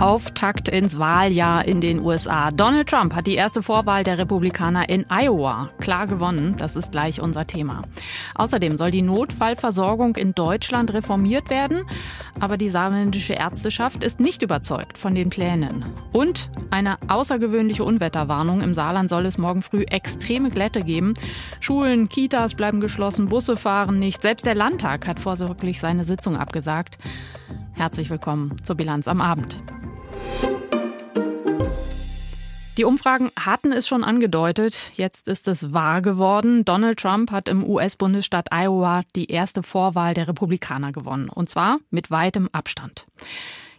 Auftakt ins Wahljahr in den USA. Donald Trump hat die erste Vorwahl der Republikaner in Iowa klar gewonnen. Das ist gleich unser Thema. Außerdem soll die Notfallversorgung in Deutschland reformiert werden. Aber die saarländische Ärzteschaft ist nicht überzeugt von den Plänen. Und eine außergewöhnliche Unwetterwarnung. Im Saarland soll es morgen früh extreme Glätte geben. Schulen, Kitas bleiben geschlossen, Busse fahren nicht. Selbst der Landtag hat vorsorglich seine Sitzung abgesagt. Herzlich willkommen zur Bilanz am Abend. Die Umfragen hatten es schon angedeutet. Jetzt ist es wahr geworden. Donald Trump hat im US-Bundesstaat Iowa die erste Vorwahl der Republikaner gewonnen. Und zwar mit weitem Abstand.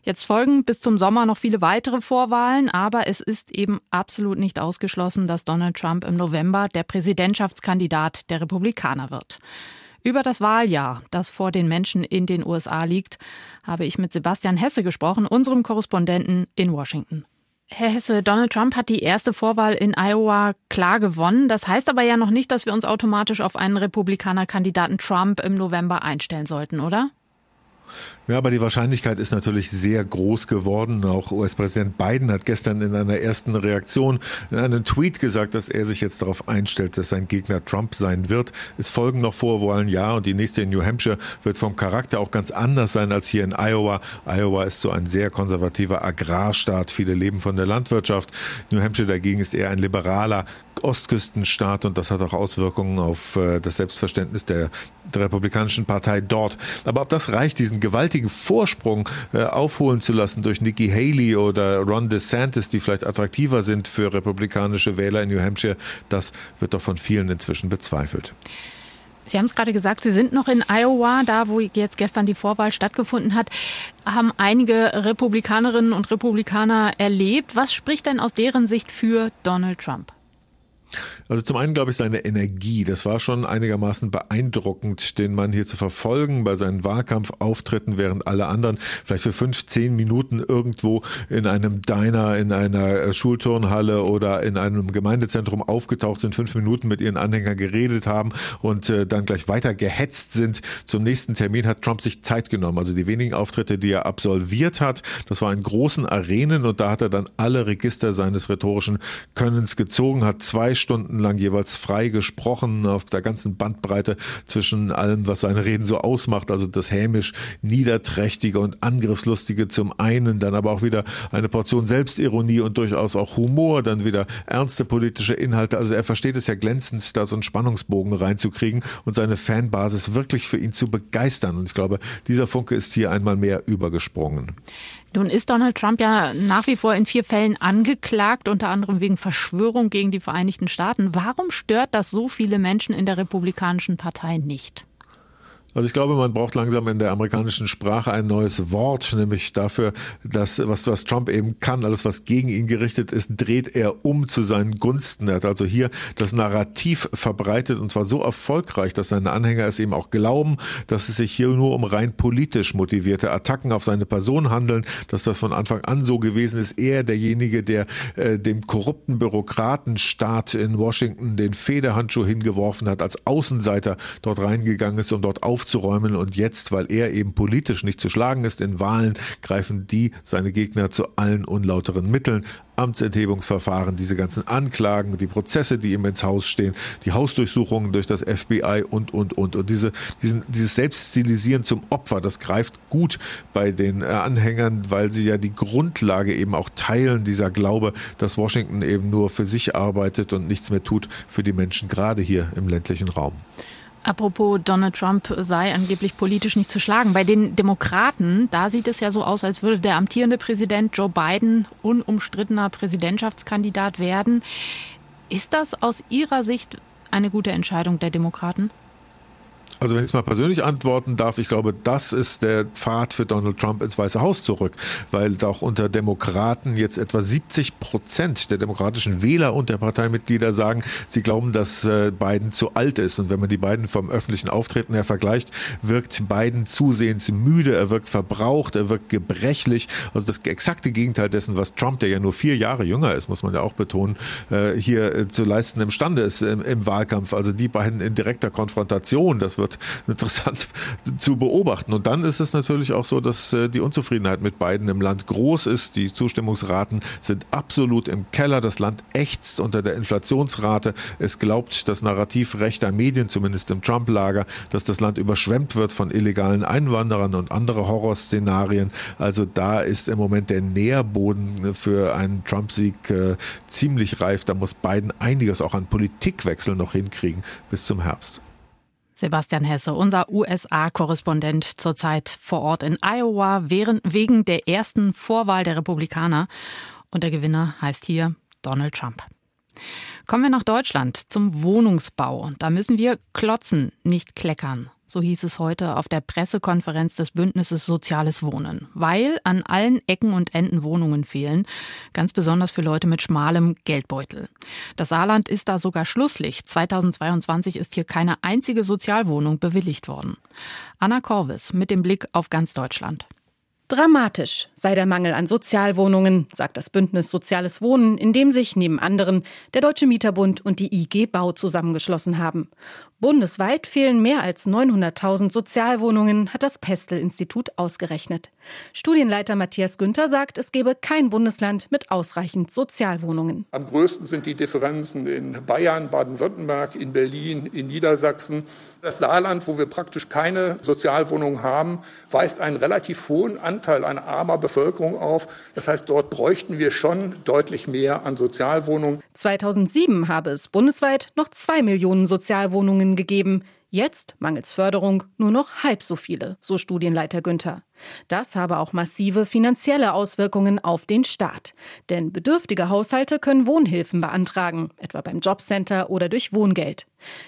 Jetzt folgen bis zum Sommer noch viele weitere Vorwahlen, aber es ist eben absolut nicht ausgeschlossen, dass Donald Trump im November der Präsidentschaftskandidat der Republikaner wird. Über das Wahljahr, das vor den Menschen in den USA liegt, habe ich mit Sebastian Hesse gesprochen, unserem Korrespondenten in Washington. Herr Hesse, Donald Trump hat die erste Vorwahl in Iowa klar gewonnen. Das heißt aber ja noch nicht, dass wir uns automatisch auf einen Republikaner-Kandidaten Trump im November einstellen sollten, oder? Ja, aber die Wahrscheinlichkeit ist natürlich sehr groß geworden. Auch US-Präsident Biden hat gestern in einer ersten Reaktion in einem Tweet gesagt, dass er sich jetzt darauf einstellt, dass sein Gegner Trump sein wird. Es folgen noch Vorwahlen, ja, und die nächste in New Hampshire wird vom Charakter auch ganz anders sein als hier in Iowa. Iowa ist so ein sehr konservativer Agrarstaat. Viele leben von der Landwirtschaft. New Hampshire dagegen ist eher ein liberaler Ostküstenstaat und das hat auch Auswirkungen auf äh, das Selbstverständnis der, der Republikanischen Partei dort. Aber ob das reicht, diesen gewaltigen Vorsprung äh, aufholen zu lassen durch Nikki Haley oder Ron DeSantis, die vielleicht attraktiver sind für republikanische Wähler in New Hampshire, das wird doch von vielen inzwischen bezweifelt. Sie haben es gerade gesagt, Sie sind noch in Iowa, da wo jetzt gestern die Vorwahl stattgefunden hat, haben einige Republikanerinnen und Republikaner erlebt. Was spricht denn aus deren Sicht für Donald Trump? Also zum einen glaube ich seine Energie, das war schon einigermaßen beeindruckend, den Mann hier zu verfolgen bei seinen Wahlkampfauftritten, während alle anderen vielleicht für fünf, zehn Minuten irgendwo in einem Diner, in einer äh, Schulturnhalle oder in einem Gemeindezentrum aufgetaucht sind, fünf Minuten mit ihren Anhängern geredet haben und äh, dann gleich weiter gehetzt sind. Zum nächsten Termin hat Trump sich Zeit genommen. Also die wenigen Auftritte, die er absolviert hat, das war in großen Arenen und da hat er dann alle Register seines rhetorischen Könnens gezogen, hat zwei Stunden lang jeweils frei gesprochen auf der ganzen Bandbreite zwischen allem, was seine Reden so ausmacht, also das hämisch niederträchtige und angriffslustige zum einen, dann aber auch wieder eine Portion Selbstironie und durchaus auch Humor, dann wieder ernste politische Inhalte. Also er versteht es ja glänzend, da so einen Spannungsbogen reinzukriegen und seine Fanbasis wirklich für ihn zu begeistern. Und ich glaube, dieser Funke ist hier einmal mehr übergesprungen. Nun ist Donald Trump ja nach wie vor in vier Fällen angeklagt, unter anderem wegen Verschwörung gegen die Vereinigten Staaten. Warum stört das so viele Menschen in der Republikanischen Partei nicht? Also ich glaube, man braucht langsam in der amerikanischen Sprache ein neues Wort, nämlich dafür, dass was, was Trump eben kann, alles was gegen ihn gerichtet ist, dreht er um zu seinen Gunsten. Er hat also hier das Narrativ verbreitet und zwar so erfolgreich, dass seine Anhänger es eben auch glauben, dass es sich hier nur um rein politisch motivierte Attacken auf seine Person handeln, dass das von Anfang an so gewesen ist. Er derjenige, der äh, dem korrupten Bürokratenstaat in Washington den Federhandschuh hingeworfen hat, als Außenseiter dort reingegangen ist, um dort auf aufzuräumen. Und jetzt, weil er eben politisch nicht zu schlagen ist in Wahlen, greifen die, seine Gegner, zu allen unlauteren Mitteln. Amtsenthebungsverfahren, diese ganzen Anklagen, die Prozesse, die ihm ins Haus stehen, die Hausdurchsuchungen durch das FBI und, und, und. Und diese, diesen, dieses Selbststilisieren zum Opfer, das greift gut bei den äh, Anhängern, weil sie ja die Grundlage eben auch teilen, dieser Glaube, dass Washington eben nur für sich arbeitet und nichts mehr tut für die Menschen, gerade hier im ländlichen Raum. Apropos Donald Trump sei angeblich politisch nicht zu schlagen. Bei den Demokraten, da sieht es ja so aus, als würde der amtierende Präsident Joe Biden unumstrittener Präsidentschaftskandidat werden. Ist das aus Ihrer Sicht eine gute Entscheidung der Demokraten? Also wenn ich mal persönlich antworten darf, ich glaube, das ist der Pfad für Donald Trump ins Weiße Haus zurück, weil auch unter Demokraten jetzt etwa 70 Prozent der demokratischen Wähler und der Parteimitglieder sagen, sie glauben, dass äh, Biden zu alt ist. Und wenn man die beiden vom öffentlichen Auftreten her vergleicht, wirkt Biden zusehends müde, er wirkt verbraucht, er wirkt gebrechlich. Also das exakte Gegenteil dessen, was Trump, der ja nur vier Jahre jünger ist, muss man ja auch betonen, äh, hier äh, zu leisten imstande ist im Wahlkampf. Also die beiden in direkter Konfrontation, das wird wird interessant zu beobachten. Und dann ist es natürlich auch so, dass äh, die Unzufriedenheit mit beiden im Land groß ist. Die Zustimmungsraten sind absolut im Keller. Das Land ächzt unter der Inflationsrate. Es glaubt das Narrativ rechter Medien, zumindest im Trump-Lager, dass das Land überschwemmt wird von illegalen Einwanderern und andere Horrorszenarien. Also da ist im Moment der Nährboden für einen Trump-Sieg äh, ziemlich reif. Da muss Biden einiges auch an Politikwechsel noch hinkriegen bis zum Herbst. Sebastian Hesse, unser USA-Korrespondent zurzeit vor Ort in Iowa, wegen der ersten Vorwahl der Republikaner. Und der Gewinner heißt hier Donald Trump. Kommen wir nach Deutschland zum Wohnungsbau. Da müssen wir klotzen, nicht kleckern. So hieß es heute auf der Pressekonferenz des Bündnisses Soziales Wohnen, weil an allen Ecken und Enden Wohnungen fehlen, ganz besonders für Leute mit schmalem Geldbeutel. Das Saarland ist da sogar Schlusslicht. 2022 ist hier keine einzige Sozialwohnung bewilligt worden. Anna Korvis mit dem Blick auf ganz Deutschland. Dramatisch sei der Mangel an Sozialwohnungen, sagt das Bündnis Soziales Wohnen, in dem sich neben anderen der Deutsche Mieterbund und die IG Bau zusammengeschlossen haben. Bundesweit fehlen mehr als 900.000 Sozialwohnungen, hat das Pestel-Institut ausgerechnet. Studienleiter Matthias Günther sagt, es gebe kein Bundesland mit ausreichend Sozialwohnungen. Am größten sind die Differenzen in Bayern, Baden-Württemberg, in Berlin, in Niedersachsen. Das Saarland, wo wir praktisch keine Sozialwohnungen haben, weist einen relativ hohen Anteil an armer Bevölkerung auf. Das heißt, dort bräuchten wir schon deutlich mehr an Sozialwohnungen. 2007 habe es bundesweit noch zwei Millionen Sozialwohnungen Förderungen gegeben. Jetzt, mangels Förderung, nur noch halb so viele, so Studienleiter Günther. Das habe auch massive finanzielle Auswirkungen auf den Staat. Denn bedürftige Haushalte können Wohnhilfen beantragen, etwa beim Jobcenter oder durch Wohngeld.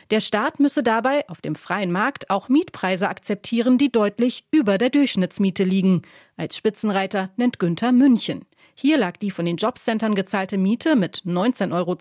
Der Staat müsse dabei auf dem freien Markt auch Mietpreise akzeptieren, die deutlich über der Durchschnittsmiete liegen. Als Spitzenreiter nennt Günther München. Hier lag die von den Jobcentern gezahlte Miete mit 19,20 Euro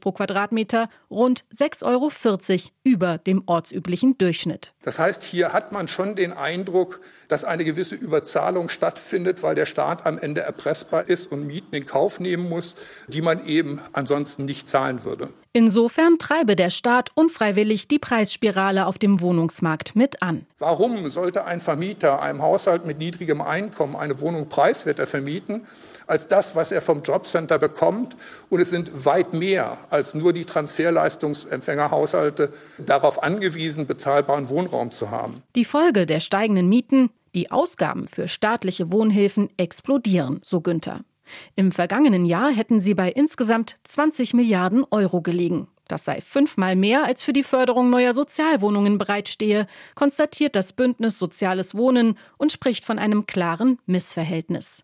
pro Quadratmeter rund 6,40 Euro über dem ortsüblichen Durchschnitt. Das heißt, hier hat man schon den Eindruck, dass eine gewisse Überzahlung stattfindet, weil der Staat am Ende erpressbar ist und Mieten in Kauf nehmen muss, die man eben ansonsten nicht zahlen würde. Insofern treibe der Staat unfreiwillig die Preisspirale auf dem Wohnungsmarkt mit an. Warum sollte ein Vermieter einem Haushalt mit niedrigem Einkommen eine Wohnung preiswerter vermieten als das, was er vom Jobcenter bekommt? Und es sind weit mehr als nur die Transferleistungsempfängerhaushalte darauf angewiesen, bezahlbaren Wohnraum zu haben. Die Folge der steigenden Mieten, die Ausgaben für staatliche Wohnhilfen explodieren, so Günther. Im vergangenen Jahr hätten sie bei insgesamt 20 Milliarden Euro gelegen. Das sei fünfmal mehr, als für die Förderung neuer Sozialwohnungen bereitstehe, konstatiert das Bündnis Soziales Wohnen und spricht von einem klaren Missverhältnis.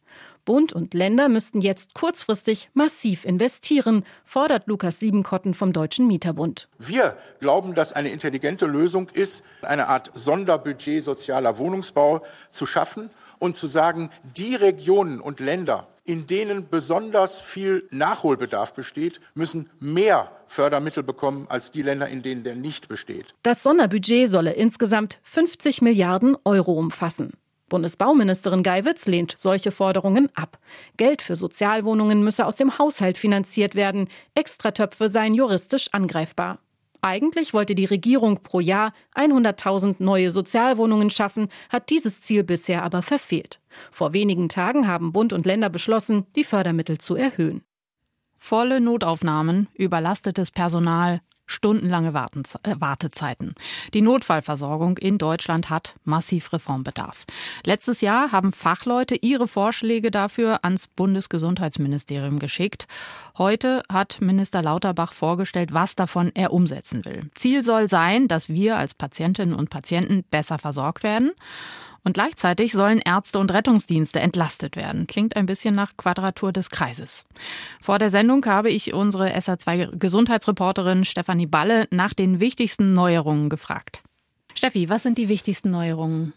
Bund und Länder müssten jetzt kurzfristig massiv investieren, fordert Lukas Siebenkotten vom Deutschen Mieterbund. Wir glauben, dass eine intelligente Lösung ist, eine Art Sonderbudget sozialer Wohnungsbau zu schaffen und zu sagen, die Regionen und Länder, in denen besonders viel Nachholbedarf besteht, müssen mehr Fördermittel bekommen als die Länder, in denen der nicht besteht. Das Sonderbudget solle insgesamt 50 Milliarden Euro umfassen. Bundesbauministerin Geiwitz lehnt solche Forderungen ab. Geld für Sozialwohnungen müsse aus dem Haushalt finanziert werden. Extratöpfe seien juristisch angreifbar. Eigentlich wollte die Regierung pro Jahr 100.000 neue Sozialwohnungen schaffen, hat dieses Ziel bisher aber verfehlt. Vor wenigen Tagen haben Bund und Länder beschlossen, die Fördermittel zu erhöhen. Volle Notaufnahmen, überlastetes Personal, stundenlange äh, Wartezeiten. Die Notfallversorgung in Deutschland hat massiv Reformbedarf. Letztes Jahr haben Fachleute ihre Vorschläge dafür ans Bundesgesundheitsministerium geschickt. Heute hat Minister Lauterbach vorgestellt, was davon er umsetzen will. Ziel soll sein, dass wir als Patientinnen und Patienten besser versorgt werden. Und gleichzeitig sollen Ärzte und Rettungsdienste entlastet werden. Klingt ein bisschen nach Quadratur des Kreises. Vor der Sendung habe ich unsere SA2 Gesundheitsreporterin Stefanie Balle nach den wichtigsten Neuerungen gefragt. Steffi, was sind die wichtigsten Neuerungen?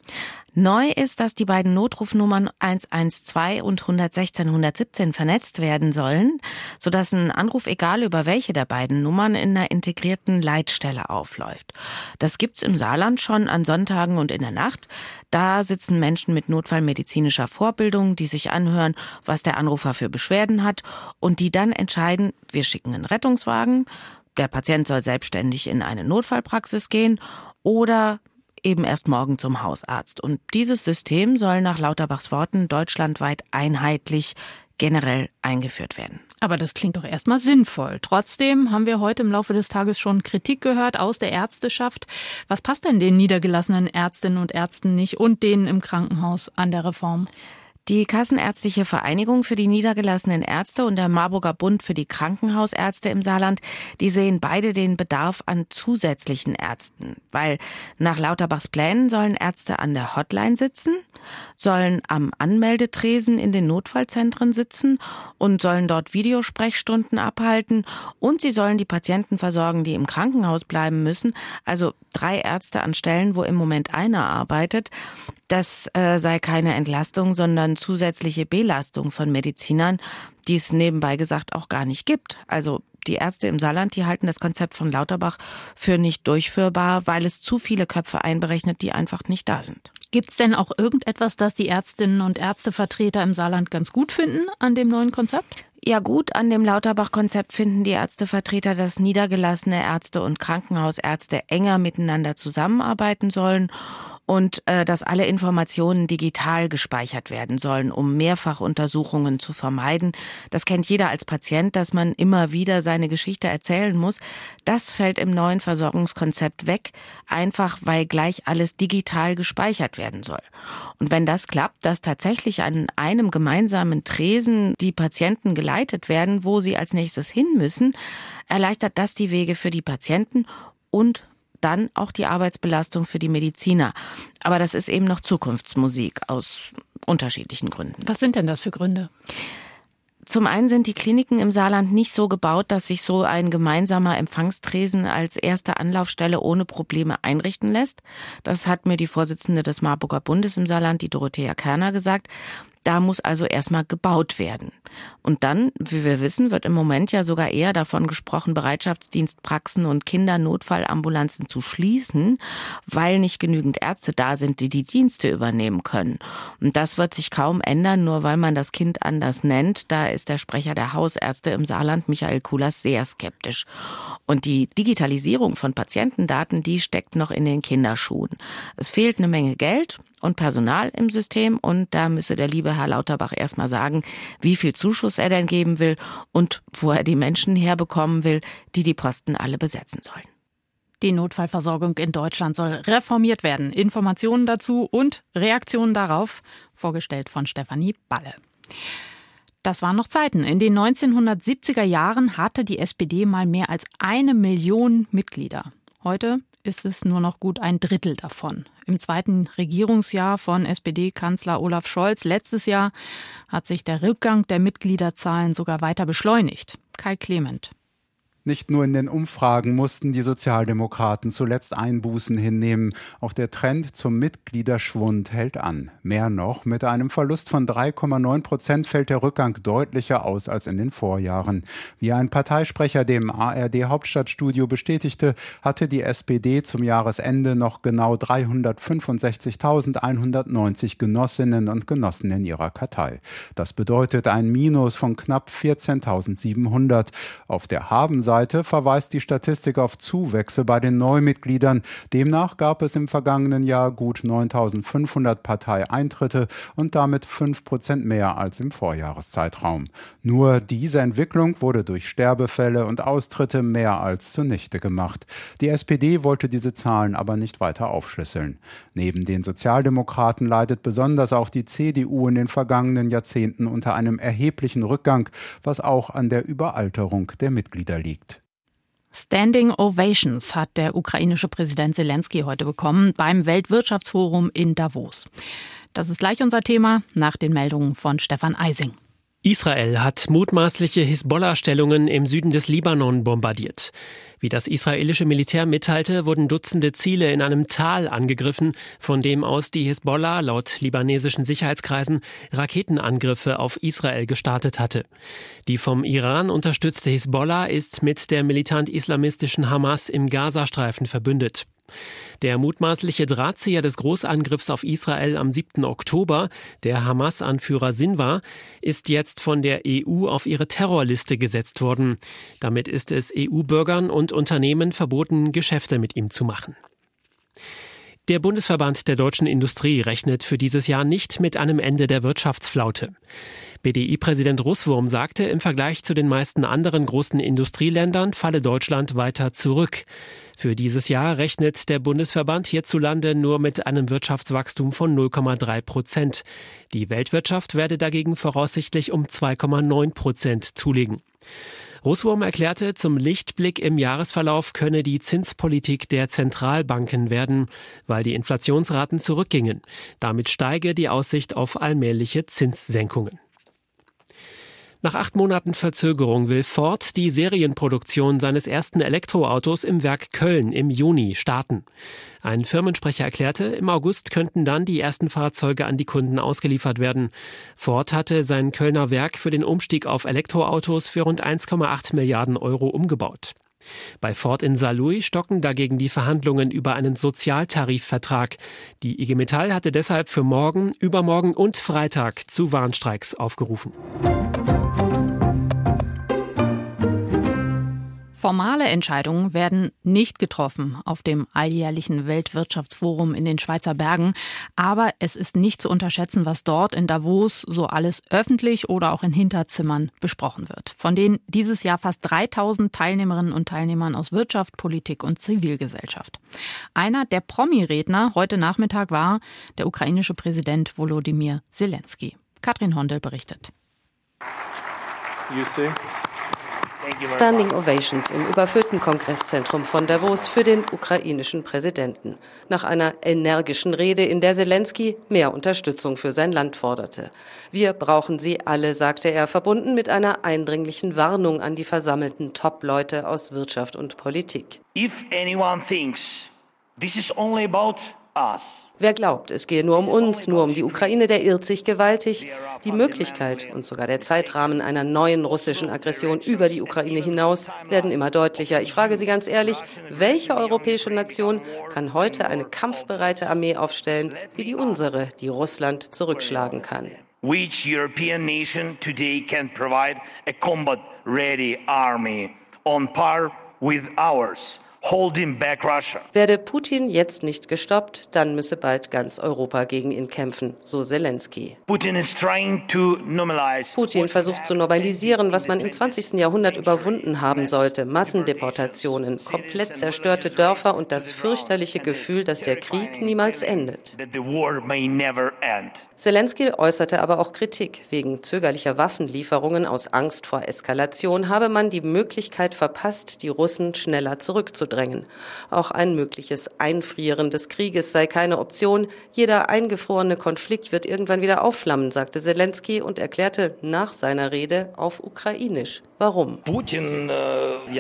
Neu ist, dass die beiden Notrufnummern 112 und 116 117 vernetzt werden sollen, sodass ein Anruf egal über welche der beiden Nummern in einer integrierten Leitstelle aufläuft. Das gibt's im Saarland schon an Sonntagen und in der Nacht. Da sitzen Menschen mit notfallmedizinischer Vorbildung, die sich anhören, was der Anrufer für Beschwerden hat und die dann entscheiden, wir schicken einen Rettungswagen, der Patient soll selbstständig in eine Notfallpraxis gehen oder eben erst morgen zum Hausarzt. Und dieses System soll nach Lauterbachs Worten deutschlandweit einheitlich generell eingeführt werden. Aber das klingt doch erstmal sinnvoll. Trotzdem haben wir heute im Laufe des Tages schon Kritik gehört aus der Ärzteschaft. Was passt denn den niedergelassenen Ärztinnen und Ärzten nicht und denen im Krankenhaus an der Reform? Die Kassenärztliche Vereinigung für die niedergelassenen Ärzte und der Marburger Bund für die Krankenhausärzte im Saarland, die sehen beide den Bedarf an zusätzlichen Ärzten, weil nach Lauterbachs Plänen sollen Ärzte an der Hotline sitzen, sollen am Anmeldetresen in den Notfallzentren sitzen und sollen dort Videosprechstunden abhalten und sie sollen die Patienten versorgen, die im Krankenhaus bleiben müssen, also drei Ärzte an Stellen, wo im Moment einer arbeitet. Das äh, sei keine Entlastung, sondern zusätzliche Belastung von Medizinern, die es nebenbei gesagt auch gar nicht gibt. Also die Ärzte im Saarland, die halten das Konzept von Lauterbach für nicht durchführbar, weil es zu viele Köpfe einberechnet, die einfach nicht da sind. Gibt es denn auch irgendetwas, das die Ärztinnen und Ärztevertreter im Saarland ganz gut finden an dem neuen Konzept? Ja gut, an dem Lauterbach-Konzept finden die Ärztevertreter, dass niedergelassene Ärzte und Krankenhausärzte enger miteinander zusammenarbeiten sollen und äh, dass alle Informationen digital gespeichert werden sollen, um Mehrfachuntersuchungen zu vermeiden. Das kennt jeder als Patient, dass man immer wieder seine Geschichte erzählen muss. Das fällt im neuen Versorgungskonzept weg, einfach weil gleich alles digital gespeichert werden soll. Und wenn das klappt, dass tatsächlich an einem gemeinsamen Tresen die Patienten geleitet werden, wo sie als nächstes hin müssen, erleichtert das die Wege für die Patienten und dann auch die Arbeitsbelastung für die Mediziner. Aber das ist eben noch Zukunftsmusik aus unterschiedlichen Gründen. Was sind denn das für Gründe? Zum einen sind die Kliniken im Saarland nicht so gebaut, dass sich so ein gemeinsamer Empfangstresen als erste Anlaufstelle ohne Probleme einrichten lässt. Das hat mir die Vorsitzende des Marburger Bundes im Saarland, die Dorothea Kerner, gesagt. Da muss also erstmal gebaut werden. Und dann, wie wir wissen, wird im Moment ja sogar eher davon gesprochen, Bereitschaftsdienstpraxen und Kindernotfallambulanzen zu schließen, weil nicht genügend Ärzte da sind, die die Dienste übernehmen können. Und das wird sich kaum ändern, nur weil man das Kind anders nennt. Da ist der Sprecher der Hausärzte im Saarland, Michael Kulas, sehr skeptisch. Und die Digitalisierung von Patientendaten, die steckt noch in den Kinderschuhen. Es fehlt eine Menge Geld und Personal im System und da müsse der liebe Herr Lauterbach erstmal sagen, wie viel Zuschuss er denn geben will und wo er die Menschen herbekommen will, die die Posten alle besetzen sollen. Die Notfallversorgung in Deutschland soll reformiert werden. Informationen dazu und Reaktionen darauf, vorgestellt von Stefanie Balle. Das waren noch Zeiten. In den 1970er Jahren hatte die SPD mal mehr als eine Million Mitglieder. Heute ist es nur noch gut ein Drittel davon. Im zweiten Regierungsjahr von SPD-Kanzler Olaf Scholz letztes Jahr hat sich der Rückgang der Mitgliederzahlen sogar weiter beschleunigt. Kai Clement. Nicht nur in den Umfragen mussten die Sozialdemokraten zuletzt Einbußen hinnehmen. Auch der Trend zum Mitgliederschwund hält an. Mehr noch, mit einem Verlust von 3,9 Prozent fällt der Rückgang deutlicher aus als in den Vorjahren. Wie ein Parteisprecher dem ARD Hauptstadtstudio bestätigte, hatte die SPD zum Jahresende noch genau 365.190 Genossinnen und Genossen in ihrer Kartei. Das bedeutet ein Minus von knapp 14.700. Auf der Habenseite Seite verweist die Statistik auf Zuwächse bei den Neumitgliedern. Demnach gab es im vergangenen Jahr gut 9500 Parteieintritte und damit 5 Prozent mehr als im Vorjahreszeitraum. Nur diese Entwicklung wurde durch Sterbefälle und Austritte mehr als zunichte gemacht. Die SPD wollte diese Zahlen aber nicht weiter aufschlüsseln. Neben den Sozialdemokraten leidet besonders auch die CDU in den vergangenen Jahrzehnten unter einem erheblichen Rückgang, was auch an der Überalterung der Mitglieder liegt. Standing Ovations hat der ukrainische Präsident Zelensky heute bekommen beim Weltwirtschaftsforum in Davos. Das ist gleich unser Thema nach den Meldungen von Stefan Eising. Israel hat mutmaßliche Hisbollah-Stellungen im Süden des Libanon bombardiert. Wie das israelische Militär mitteilte, wurden Dutzende Ziele in einem Tal angegriffen, von dem aus die Hisbollah laut libanesischen Sicherheitskreisen Raketenangriffe auf Israel gestartet hatte. Die vom Iran unterstützte Hisbollah ist mit der militant-islamistischen Hamas im Gazastreifen verbündet. Der mutmaßliche Drahtzieher des Großangriffs auf Israel am 7. Oktober, der Hamas-Anführer Sinwar, ist jetzt von der EU auf ihre Terrorliste gesetzt worden. Damit ist es EU-Bürgern und Unternehmen verboten, Geschäfte mit ihm zu machen. Der Bundesverband der deutschen Industrie rechnet für dieses Jahr nicht mit einem Ende der Wirtschaftsflaute. BDI-Präsident Russwurm sagte, im Vergleich zu den meisten anderen großen Industrieländern falle Deutschland weiter zurück. Für dieses Jahr rechnet der Bundesverband hierzulande nur mit einem Wirtschaftswachstum von 0,3 Prozent. Die Weltwirtschaft werde dagegen voraussichtlich um 2,9 Prozent zulegen. Russwurm erklärte, zum Lichtblick im Jahresverlauf könne die Zinspolitik der Zentralbanken werden, weil die Inflationsraten zurückgingen. Damit steige die Aussicht auf allmähliche Zinssenkungen. Nach acht Monaten Verzögerung will Ford die Serienproduktion seines ersten Elektroautos im Werk Köln im Juni starten. Ein Firmensprecher erklärte, im August könnten dann die ersten Fahrzeuge an die Kunden ausgeliefert werden. Ford hatte sein Kölner Werk für den Umstieg auf Elektroautos für rund 1,8 Milliarden Euro umgebaut. Bei Ford in Saarlouis stocken dagegen die Verhandlungen über einen Sozialtarifvertrag. Die IG Metall hatte deshalb für morgen, übermorgen und Freitag zu Warnstreiks aufgerufen. Formale Entscheidungen werden nicht getroffen auf dem alljährlichen Weltwirtschaftsforum in den Schweizer Bergen. Aber es ist nicht zu unterschätzen, was dort in Davos so alles öffentlich oder auch in Hinterzimmern besprochen wird. Von denen dieses Jahr fast 3000 Teilnehmerinnen und Teilnehmern aus Wirtschaft, Politik und Zivilgesellschaft. Einer der Promi-Redner heute Nachmittag war der ukrainische Präsident Volodymyr Zelensky. Katrin Hondel berichtet. You see? Standing Ovations im überfüllten Kongresszentrum von Davos für den ukrainischen Präsidenten. Nach einer energischen Rede, in der Zelensky mehr Unterstützung für sein Land forderte. Wir brauchen sie alle, sagte er, verbunden mit einer eindringlichen Warnung an die versammelten Top-Leute aus Wirtschaft und Politik. If anyone thinks this is only about Wer glaubt, es gehe nur um uns, nur um die Ukraine, der irrt sich gewaltig. Die Möglichkeit und sogar der Zeitrahmen einer neuen russischen Aggression über die Ukraine hinaus werden immer deutlicher. Ich frage Sie ganz ehrlich, welche europäische Nation kann heute eine kampfbereite Armee aufstellen, wie die unsere, die Russland zurückschlagen kann? Which European nation today can provide a combat-ready army on par with ours? Werde Putin jetzt nicht gestoppt, dann müsse bald ganz Europa gegen ihn kämpfen, so Zelensky. Putin versucht zu normalisieren, was man im 20. Jahrhundert überwunden haben sollte. Massendeportationen, komplett zerstörte Dörfer und das fürchterliche Gefühl, dass der Krieg niemals endet. Zelensky äußerte aber auch Kritik. Wegen zögerlicher Waffenlieferungen aus Angst vor Eskalation habe man die Möglichkeit verpasst, die Russen schneller zurückzudrängen zurückzudrängen. Auch ein mögliches Einfrieren des Krieges sei keine Option. Jeder eingefrorene Konflikt wird irgendwann wieder aufflammen, sagte Zelensky und erklärte nach seiner Rede auf Ukrainisch. Warum? Putin, äh,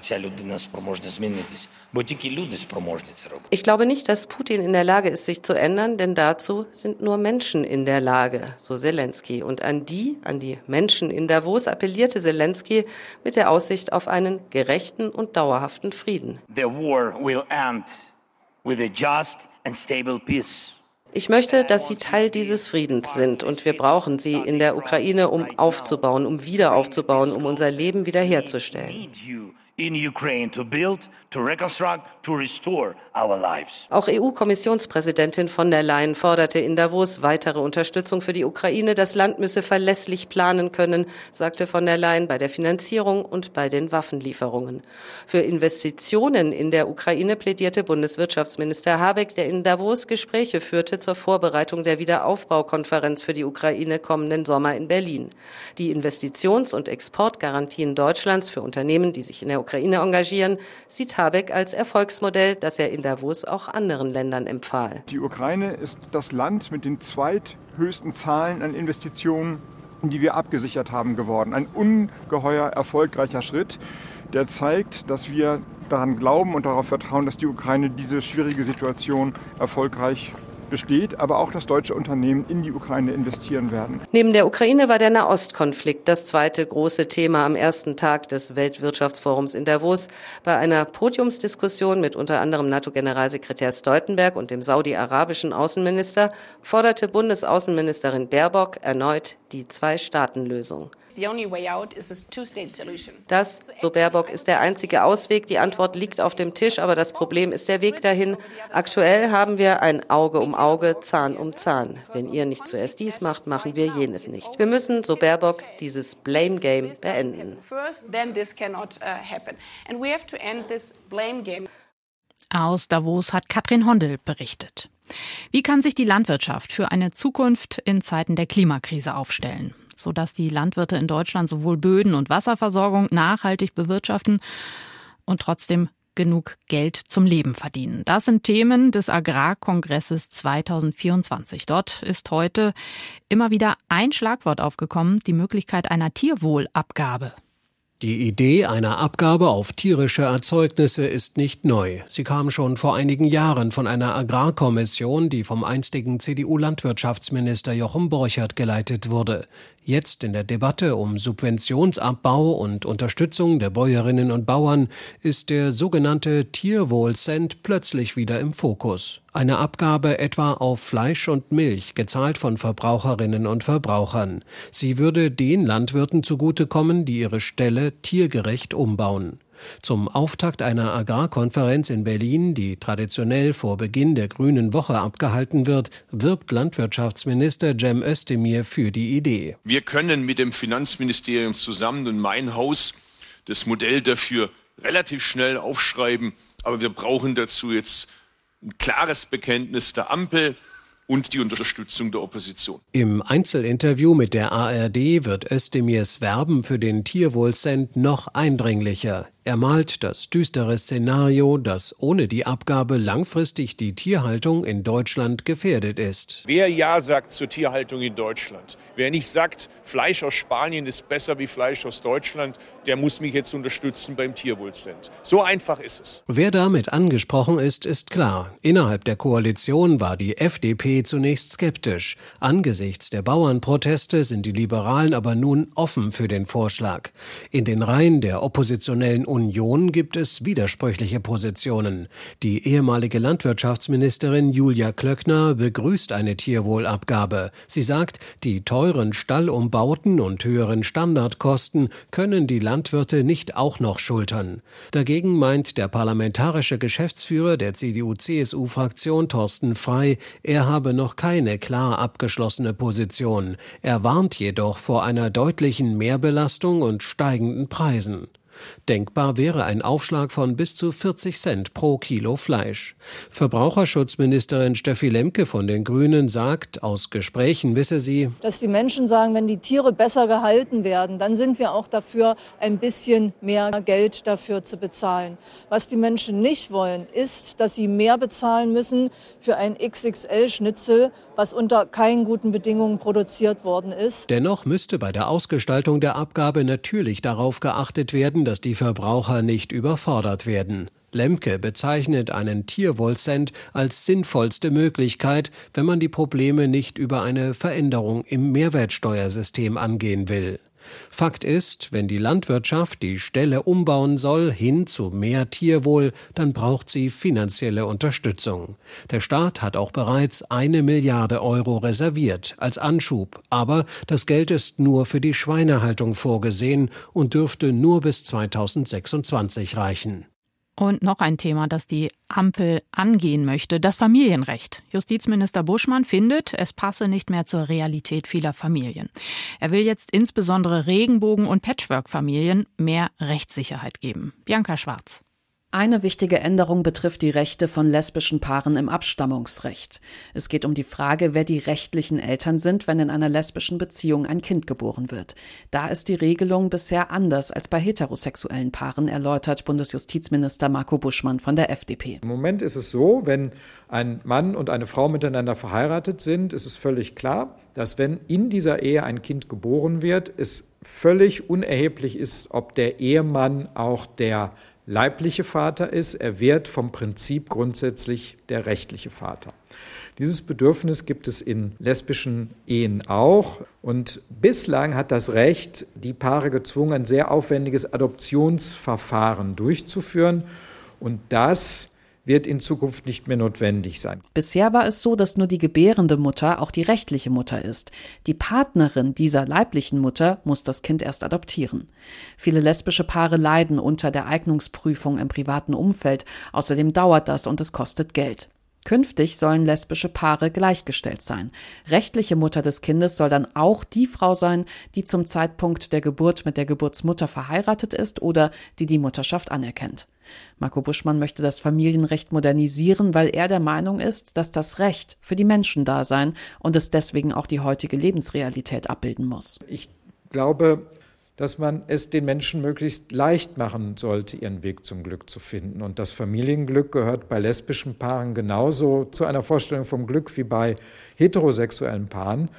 ця людина спроможна змінитись, бо тільки люди спроможні це робити. Ich glaube nicht, dass Putin in der Lage ist, sich zu ändern, denn dazu sind nur Menschen in der Lage, so Zelensky. Und an die, an die Menschen in Davos appellierte Zelensky mit der Aussicht auf einen gerechten und dauerhaften Frieden. The war will end with a just and stable peace. Ich möchte, dass Sie Teil dieses Friedens sind und wir brauchen Sie in der Ukraine, um aufzubauen, um wieder aufzubauen, um unser Leben wiederherzustellen in Ukraine to build, to reconstruct, to restore our lives. Auch EU-Kommissionspräsidentin von der Leyen forderte in Davos weitere Unterstützung für die Ukraine. Das Land müsse verlässlich planen können, sagte von der Leyen bei der Finanzierung und bei den Waffenlieferungen. Für Investitionen in der Ukraine plädierte Bundeswirtschaftsminister Habeck, der in Davos Gespräche führte zur Vorbereitung der Wiederaufbaukonferenz für die Ukraine kommenden Sommer in Berlin. Die Investitions- und Exportgarantien Deutschlands für Unternehmen, die sich in der Ukraine engagieren, sieht Habeck als Erfolgsmodell, das er in Davos auch anderen Ländern empfahl. Die Ukraine ist das Land mit den zweithöchsten Zahlen an Investitionen, die wir abgesichert haben, geworden. Ein ungeheuer erfolgreicher Schritt, der zeigt, dass wir daran glauben und darauf vertrauen, dass die Ukraine diese schwierige Situation erfolgreich besteht, aber auch dass deutsche Unternehmen in die Ukraine investieren werden. Neben der Ukraine war der Nahostkonflikt das zweite große Thema am ersten Tag des Weltwirtschaftsforums in Davos. Bei einer Podiumsdiskussion mit unter anderem NATO-Generalsekretär Stoltenberg und dem saudi-arabischen Außenminister forderte Bundesaußenministerin Baerbock erneut die Zwei-Staaten-Lösung. Das, so Baerbock, ist der einzige Ausweg. Die Antwort liegt auf dem Tisch, aber das Problem ist der Weg dahin. Aktuell haben wir ein Auge um Auge, Zahn um Zahn. Wenn ihr nicht zuerst dies macht, machen wir jenes nicht. Wir müssen, so Baerbock, dieses Blame Game beenden. Aus Davos hat Katrin Hondel berichtet. Wie kann sich die Landwirtschaft für eine Zukunft in Zeiten der Klimakrise aufstellen, sodass die Landwirte in Deutschland sowohl Böden und Wasserversorgung nachhaltig bewirtschaften und trotzdem genug Geld zum Leben verdienen. Das sind Themen des Agrarkongresses 2024. Dort ist heute immer wieder ein Schlagwort aufgekommen, die Möglichkeit einer Tierwohlabgabe. Die Idee einer Abgabe auf tierische Erzeugnisse ist nicht neu. Sie kam schon vor einigen Jahren von einer Agrarkommission, die vom einstigen CDU-Landwirtschaftsminister Jochen Borchert geleitet wurde. Jetzt in der Debatte um Subventionsabbau und Unterstützung der Bäuerinnen und Bauern ist der sogenannte Tierwohlcent plötzlich wieder im Fokus. Eine Abgabe etwa auf Fleisch und Milch, gezahlt von Verbraucherinnen und Verbrauchern. Sie würde den Landwirten zugutekommen, die ihre Ställe tiergerecht umbauen. Zum Auftakt einer Agrarkonferenz in Berlin, die traditionell vor Beginn der Grünen Woche abgehalten wird, wirbt Landwirtschaftsminister Cem Özdemir für die Idee. Wir können mit dem Finanzministerium zusammen und mein Haus das Modell dafür relativ schnell aufschreiben, aber wir brauchen dazu jetzt ein klares Bekenntnis der Ampel und die Unterstützung der Opposition. Im Einzelinterview mit der ARD wird Özdemirs Werben für den Tierwohlcent noch eindringlicher. Er malt das düstere Szenario, dass ohne die Abgabe langfristig die Tierhaltung in Deutschland gefährdet ist. Wer Ja sagt zur Tierhaltung in Deutschland, wer nicht sagt, Fleisch aus Spanien ist besser wie Fleisch aus Deutschland, der muss mich jetzt unterstützen beim Tierwohlcent. So einfach ist es. Wer damit angesprochen ist, ist klar. Innerhalb der Koalition war die FDP zunächst skeptisch. Angesichts der Bauernproteste sind die Liberalen aber nun offen für den Vorschlag. In den Reihen der oppositionellen Union gibt es widersprüchliche Positionen. Die ehemalige Landwirtschaftsministerin Julia Klöckner begrüßt eine Tierwohlabgabe. Sie sagt, die teuren Stallumbauten und höheren Standardkosten können die Landwirte nicht auch noch schultern. Dagegen meint der parlamentarische Geschäftsführer der CDU-CSU-Fraktion Thorsten Frei, er habe noch keine klar abgeschlossene Position. Er warnt jedoch vor einer deutlichen Mehrbelastung und steigenden Preisen. Denkbar wäre ein Aufschlag von bis zu 40 Cent pro Kilo Fleisch. Verbraucherschutzministerin Steffi Lemke von den Grünen sagt, aus Gesprächen wisse sie, dass die Menschen sagen, wenn die Tiere besser gehalten werden, dann sind wir auch dafür, ein bisschen mehr Geld dafür zu bezahlen. Was die Menschen nicht wollen, ist, dass sie mehr bezahlen müssen für ein XXL-Schnitzel, was unter keinen guten Bedingungen produziert worden ist. Dennoch müsste bei der Ausgestaltung der Abgabe natürlich darauf geachtet werden, dass die Verbraucher nicht überfordert werden. Lemke bezeichnet einen Tierwohlcent als sinnvollste Möglichkeit, wenn man die Probleme nicht über eine Veränderung im Mehrwertsteuersystem angehen will. Fakt ist, wenn die Landwirtschaft die Ställe umbauen soll hin zu mehr Tierwohl, dann braucht sie finanzielle Unterstützung. Der Staat hat auch bereits eine Milliarde Euro reserviert als Anschub, aber das Geld ist nur für die Schweinehaltung vorgesehen und dürfte nur bis 2026 reichen. Und noch ein Thema, das die Ampel angehen möchte, das Familienrecht. Justizminister Buschmann findet, es passe nicht mehr zur Realität vieler Familien. Er will jetzt insbesondere Regenbogen- und Patchwork-Familien mehr Rechtssicherheit geben. Bianca Schwarz. Eine wichtige Änderung betrifft die Rechte von lesbischen Paaren im Abstammungsrecht. Es geht um die Frage, wer die rechtlichen Eltern sind, wenn in einer lesbischen Beziehung ein Kind geboren wird. Da ist die Regelung bisher anders als bei heterosexuellen Paaren, erläutert Bundesjustizminister Marco Buschmann von der FDP. Im Moment ist es so, wenn ein Mann und eine Frau miteinander verheiratet sind, ist es völlig klar, dass wenn in dieser Ehe ein Kind geboren wird, es völlig unerheblich ist, ob der Ehemann auch der leibliche Vater ist, er wird vom Prinzip grundsätzlich der rechtliche Vater. Dieses Bedürfnis gibt es in lesbischen Ehen auch. Und bislang hat das Recht die Paare gezwungen, ein sehr aufwendiges Adoptionsverfahren durchzuführen. Und das wird in Zukunft nicht mehr notwendig sein. Bisher war es so, dass nur die gebärende Mutter auch die rechtliche Mutter ist. Die Partnerin dieser leiblichen Mutter muss das Kind erst adoptieren. Viele lesbische Paare leiden unter der Eignungsprüfung im privaten Umfeld. Außerdem dauert das und es kostet Geld. Künftig sollen lesbische Paare gleichgestellt sein. Rechtliche Mutter des Kindes soll dann auch die Frau sein, die zum Zeitpunkt der Geburt mit der Geburtsmutter verheiratet ist oder die die Mutterschaft anerkennt. Marco Buschmann möchte das Familienrecht modernisieren, weil er der Meinung ist, dass das Recht für die Menschen da sein und es deswegen auch die heutige Lebensrealität abbilden muss. Ich glaube, dass man es den Menschen möglichst leicht machen sollte, ihren Weg zum Glück zu finden. Und das Familienglück gehört bei lesbischen Paaren genauso zu einer Vorstellung vom Glück wie bei heterosexuellen Paaren.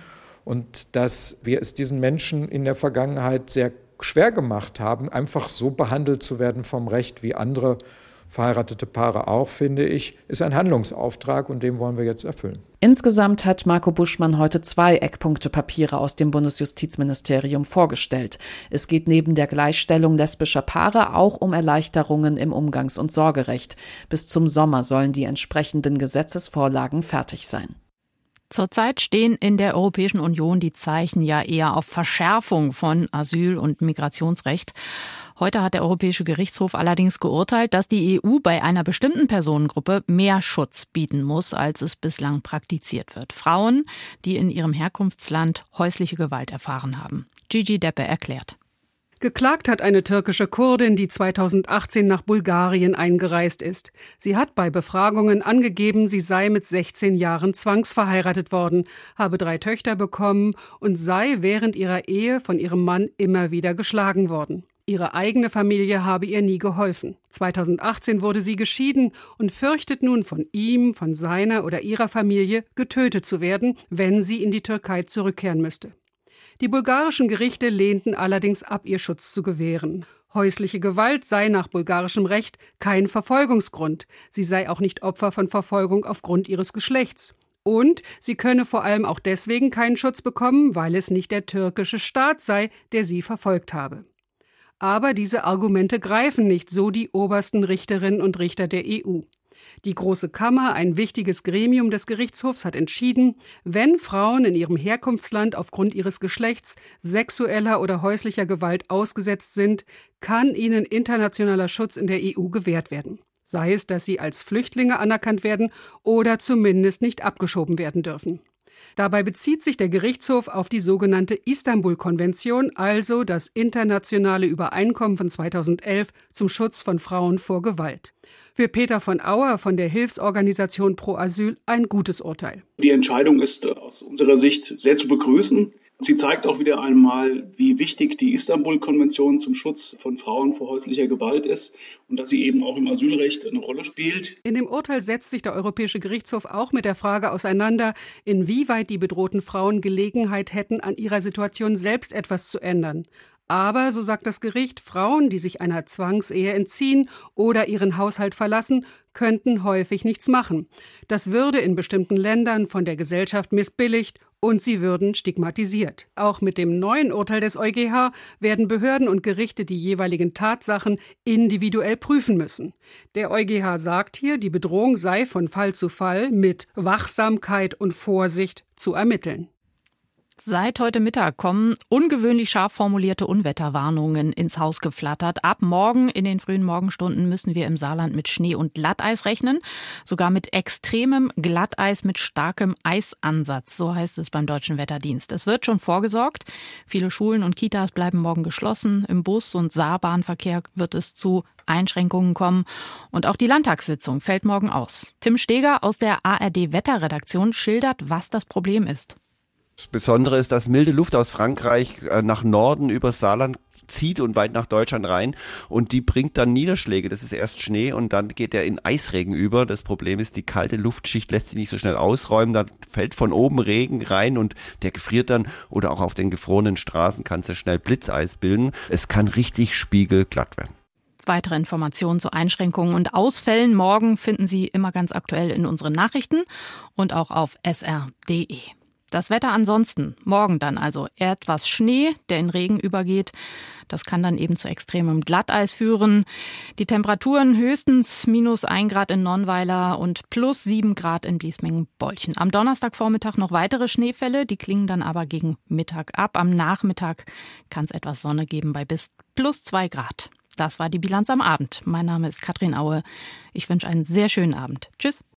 Und dass wir es diesen Menschen in der Vergangenheit sehr schwer gemacht haben, einfach so behandelt zu werden vom Recht wie andere verheiratete Paare auch, finde ich, ist ein Handlungsauftrag und den wollen wir jetzt erfüllen. Insgesamt hat Marco Buschmann heute zwei Eckpunktepapiere aus dem Bundesjustizministerium vorgestellt. Es geht neben der Gleichstellung lesbischer Paare auch um Erleichterungen im Umgangs- und Sorgerecht. Bis zum Sommer sollen die entsprechenden Gesetzesvorlagen fertig sein. Zurzeit stehen in der Europäischen Union die Zeichen ja eher auf Verschärfung von Asyl- und Migrationsrecht. Heute hat der Europäische Gerichtshof allerdings geurteilt, dass die EU bei einer bestimmten Personengruppe mehr Schutz bieten muss, als es bislang praktiziert wird. Frauen, die in ihrem Herkunftsland häusliche Gewalt erfahren haben. Gigi Deppe erklärt. Geklagt hat eine türkische Kurdin, die 2018 nach Bulgarien eingereist ist. Sie hat bei Befragungen angegeben, sie sei mit 16 Jahren zwangsverheiratet worden, habe drei Töchter bekommen und sei während ihrer Ehe von ihrem Mann immer wieder geschlagen worden. Ihre eigene Familie habe ihr nie geholfen. 2018 wurde sie geschieden und fürchtet nun von ihm, von seiner oder ihrer Familie getötet zu werden, wenn sie in die Türkei zurückkehren müsste. Die bulgarischen Gerichte lehnten allerdings ab, ihr Schutz zu gewähren. Häusliche Gewalt sei nach bulgarischem Recht kein Verfolgungsgrund. Sie sei auch nicht Opfer von Verfolgung aufgrund ihres Geschlechts. Und sie könne vor allem auch deswegen keinen Schutz bekommen, weil es nicht der türkische Staat sei, der sie verfolgt habe. Aber diese Argumente greifen nicht, so die obersten Richterinnen und Richter der EU. Die Große Kammer, ein wichtiges Gremium des Gerichtshofs, hat entschieden, wenn Frauen in ihrem Herkunftsland aufgrund ihres Geschlechts sexueller oder häuslicher Gewalt ausgesetzt sind, kann ihnen internationaler Schutz in der EU gewährt werden. Sei es, dass sie als Flüchtlinge anerkannt werden oder zumindest nicht abgeschoben werden dürfen. Dabei bezieht sich der Gerichtshof auf die sogenannte Istanbul-Konvention, also das internationale Übereinkommen von 2011 zum Schutz von Frauen vor Gewalt. Für Peter von Auer von der Hilfsorganisation Pro Asyl ein gutes Urteil. Die Entscheidung ist aus unserer Sicht sehr zu begrüßen. Sie zeigt auch wieder einmal, wie wichtig die Istanbul-Konvention zum Schutz von Frauen vor häuslicher Gewalt ist und dass sie eben auch im Asylrecht eine Rolle spielt. In dem Urteil setzt sich der Europäische Gerichtshof auch mit der Frage auseinander, inwieweit die bedrohten Frauen Gelegenheit hätten, an ihrer Situation selbst etwas zu ändern. Aber, so sagt das Gericht, Frauen, die sich einer Zwangsehe entziehen oder ihren Haushalt verlassen, könnten häufig nichts machen. Das würde in bestimmten Ländern von der Gesellschaft missbilligt und sie würden stigmatisiert. Auch mit dem neuen Urteil des EuGH werden Behörden und Gerichte die jeweiligen Tatsachen individuell prüfen müssen. Der EuGH sagt hier, die Bedrohung sei von Fall zu Fall mit Wachsamkeit und Vorsicht zu ermitteln. Seit heute Mittag kommen ungewöhnlich scharf formulierte Unwetterwarnungen ins Haus geflattert. Ab morgen in den frühen Morgenstunden müssen wir im Saarland mit Schnee und Glatteis rechnen. Sogar mit extremem Glatteis mit starkem Eisansatz. So heißt es beim Deutschen Wetterdienst. Es wird schon vorgesorgt. Viele Schulen und Kitas bleiben morgen geschlossen. Im Bus- und Saarbahnverkehr wird es zu Einschränkungen kommen. Und auch die Landtagssitzung fällt morgen aus. Tim Steger aus der ARD Wetterredaktion schildert, was das Problem ist. Das Besondere ist, dass milde Luft aus Frankreich äh, nach Norden übers Saarland zieht und weit nach Deutschland rein und die bringt dann Niederschläge. Das ist erst Schnee und dann geht er in Eisregen über. Das Problem ist, die kalte Luftschicht lässt sich nicht so schnell ausräumen. Da fällt von oben Regen rein und der gefriert dann oder auch auf den gefrorenen Straßen kann es schnell Blitzeis bilden. Es kann richtig spiegelglatt werden. Weitere Informationen zu Einschränkungen und Ausfällen morgen finden Sie immer ganz aktuell in unseren Nachrichten und auch auf sr.de. Das Wetter ansonsten. Morgen dann also etwas Schnee, der in Regen übergeht. Das kann dann eben zu extremem Glatteis führen. Die Temperaturen höchstens minus ein Grad in Nonnweiler und plus sieben Grad in Bliesmingen-Bolchen. Am Donnerstagvormittag noch weitere Schneefälle, die klingen dann aber gegen Mittag ab. Am Nachmittag kann es etwas Sonne geben bei bis plus zwei Grad. Das war die Bilanz am Abend. Mein Name ist Katrin Aue. Ich wünsche einen sehr schönen Abend. Tschüss.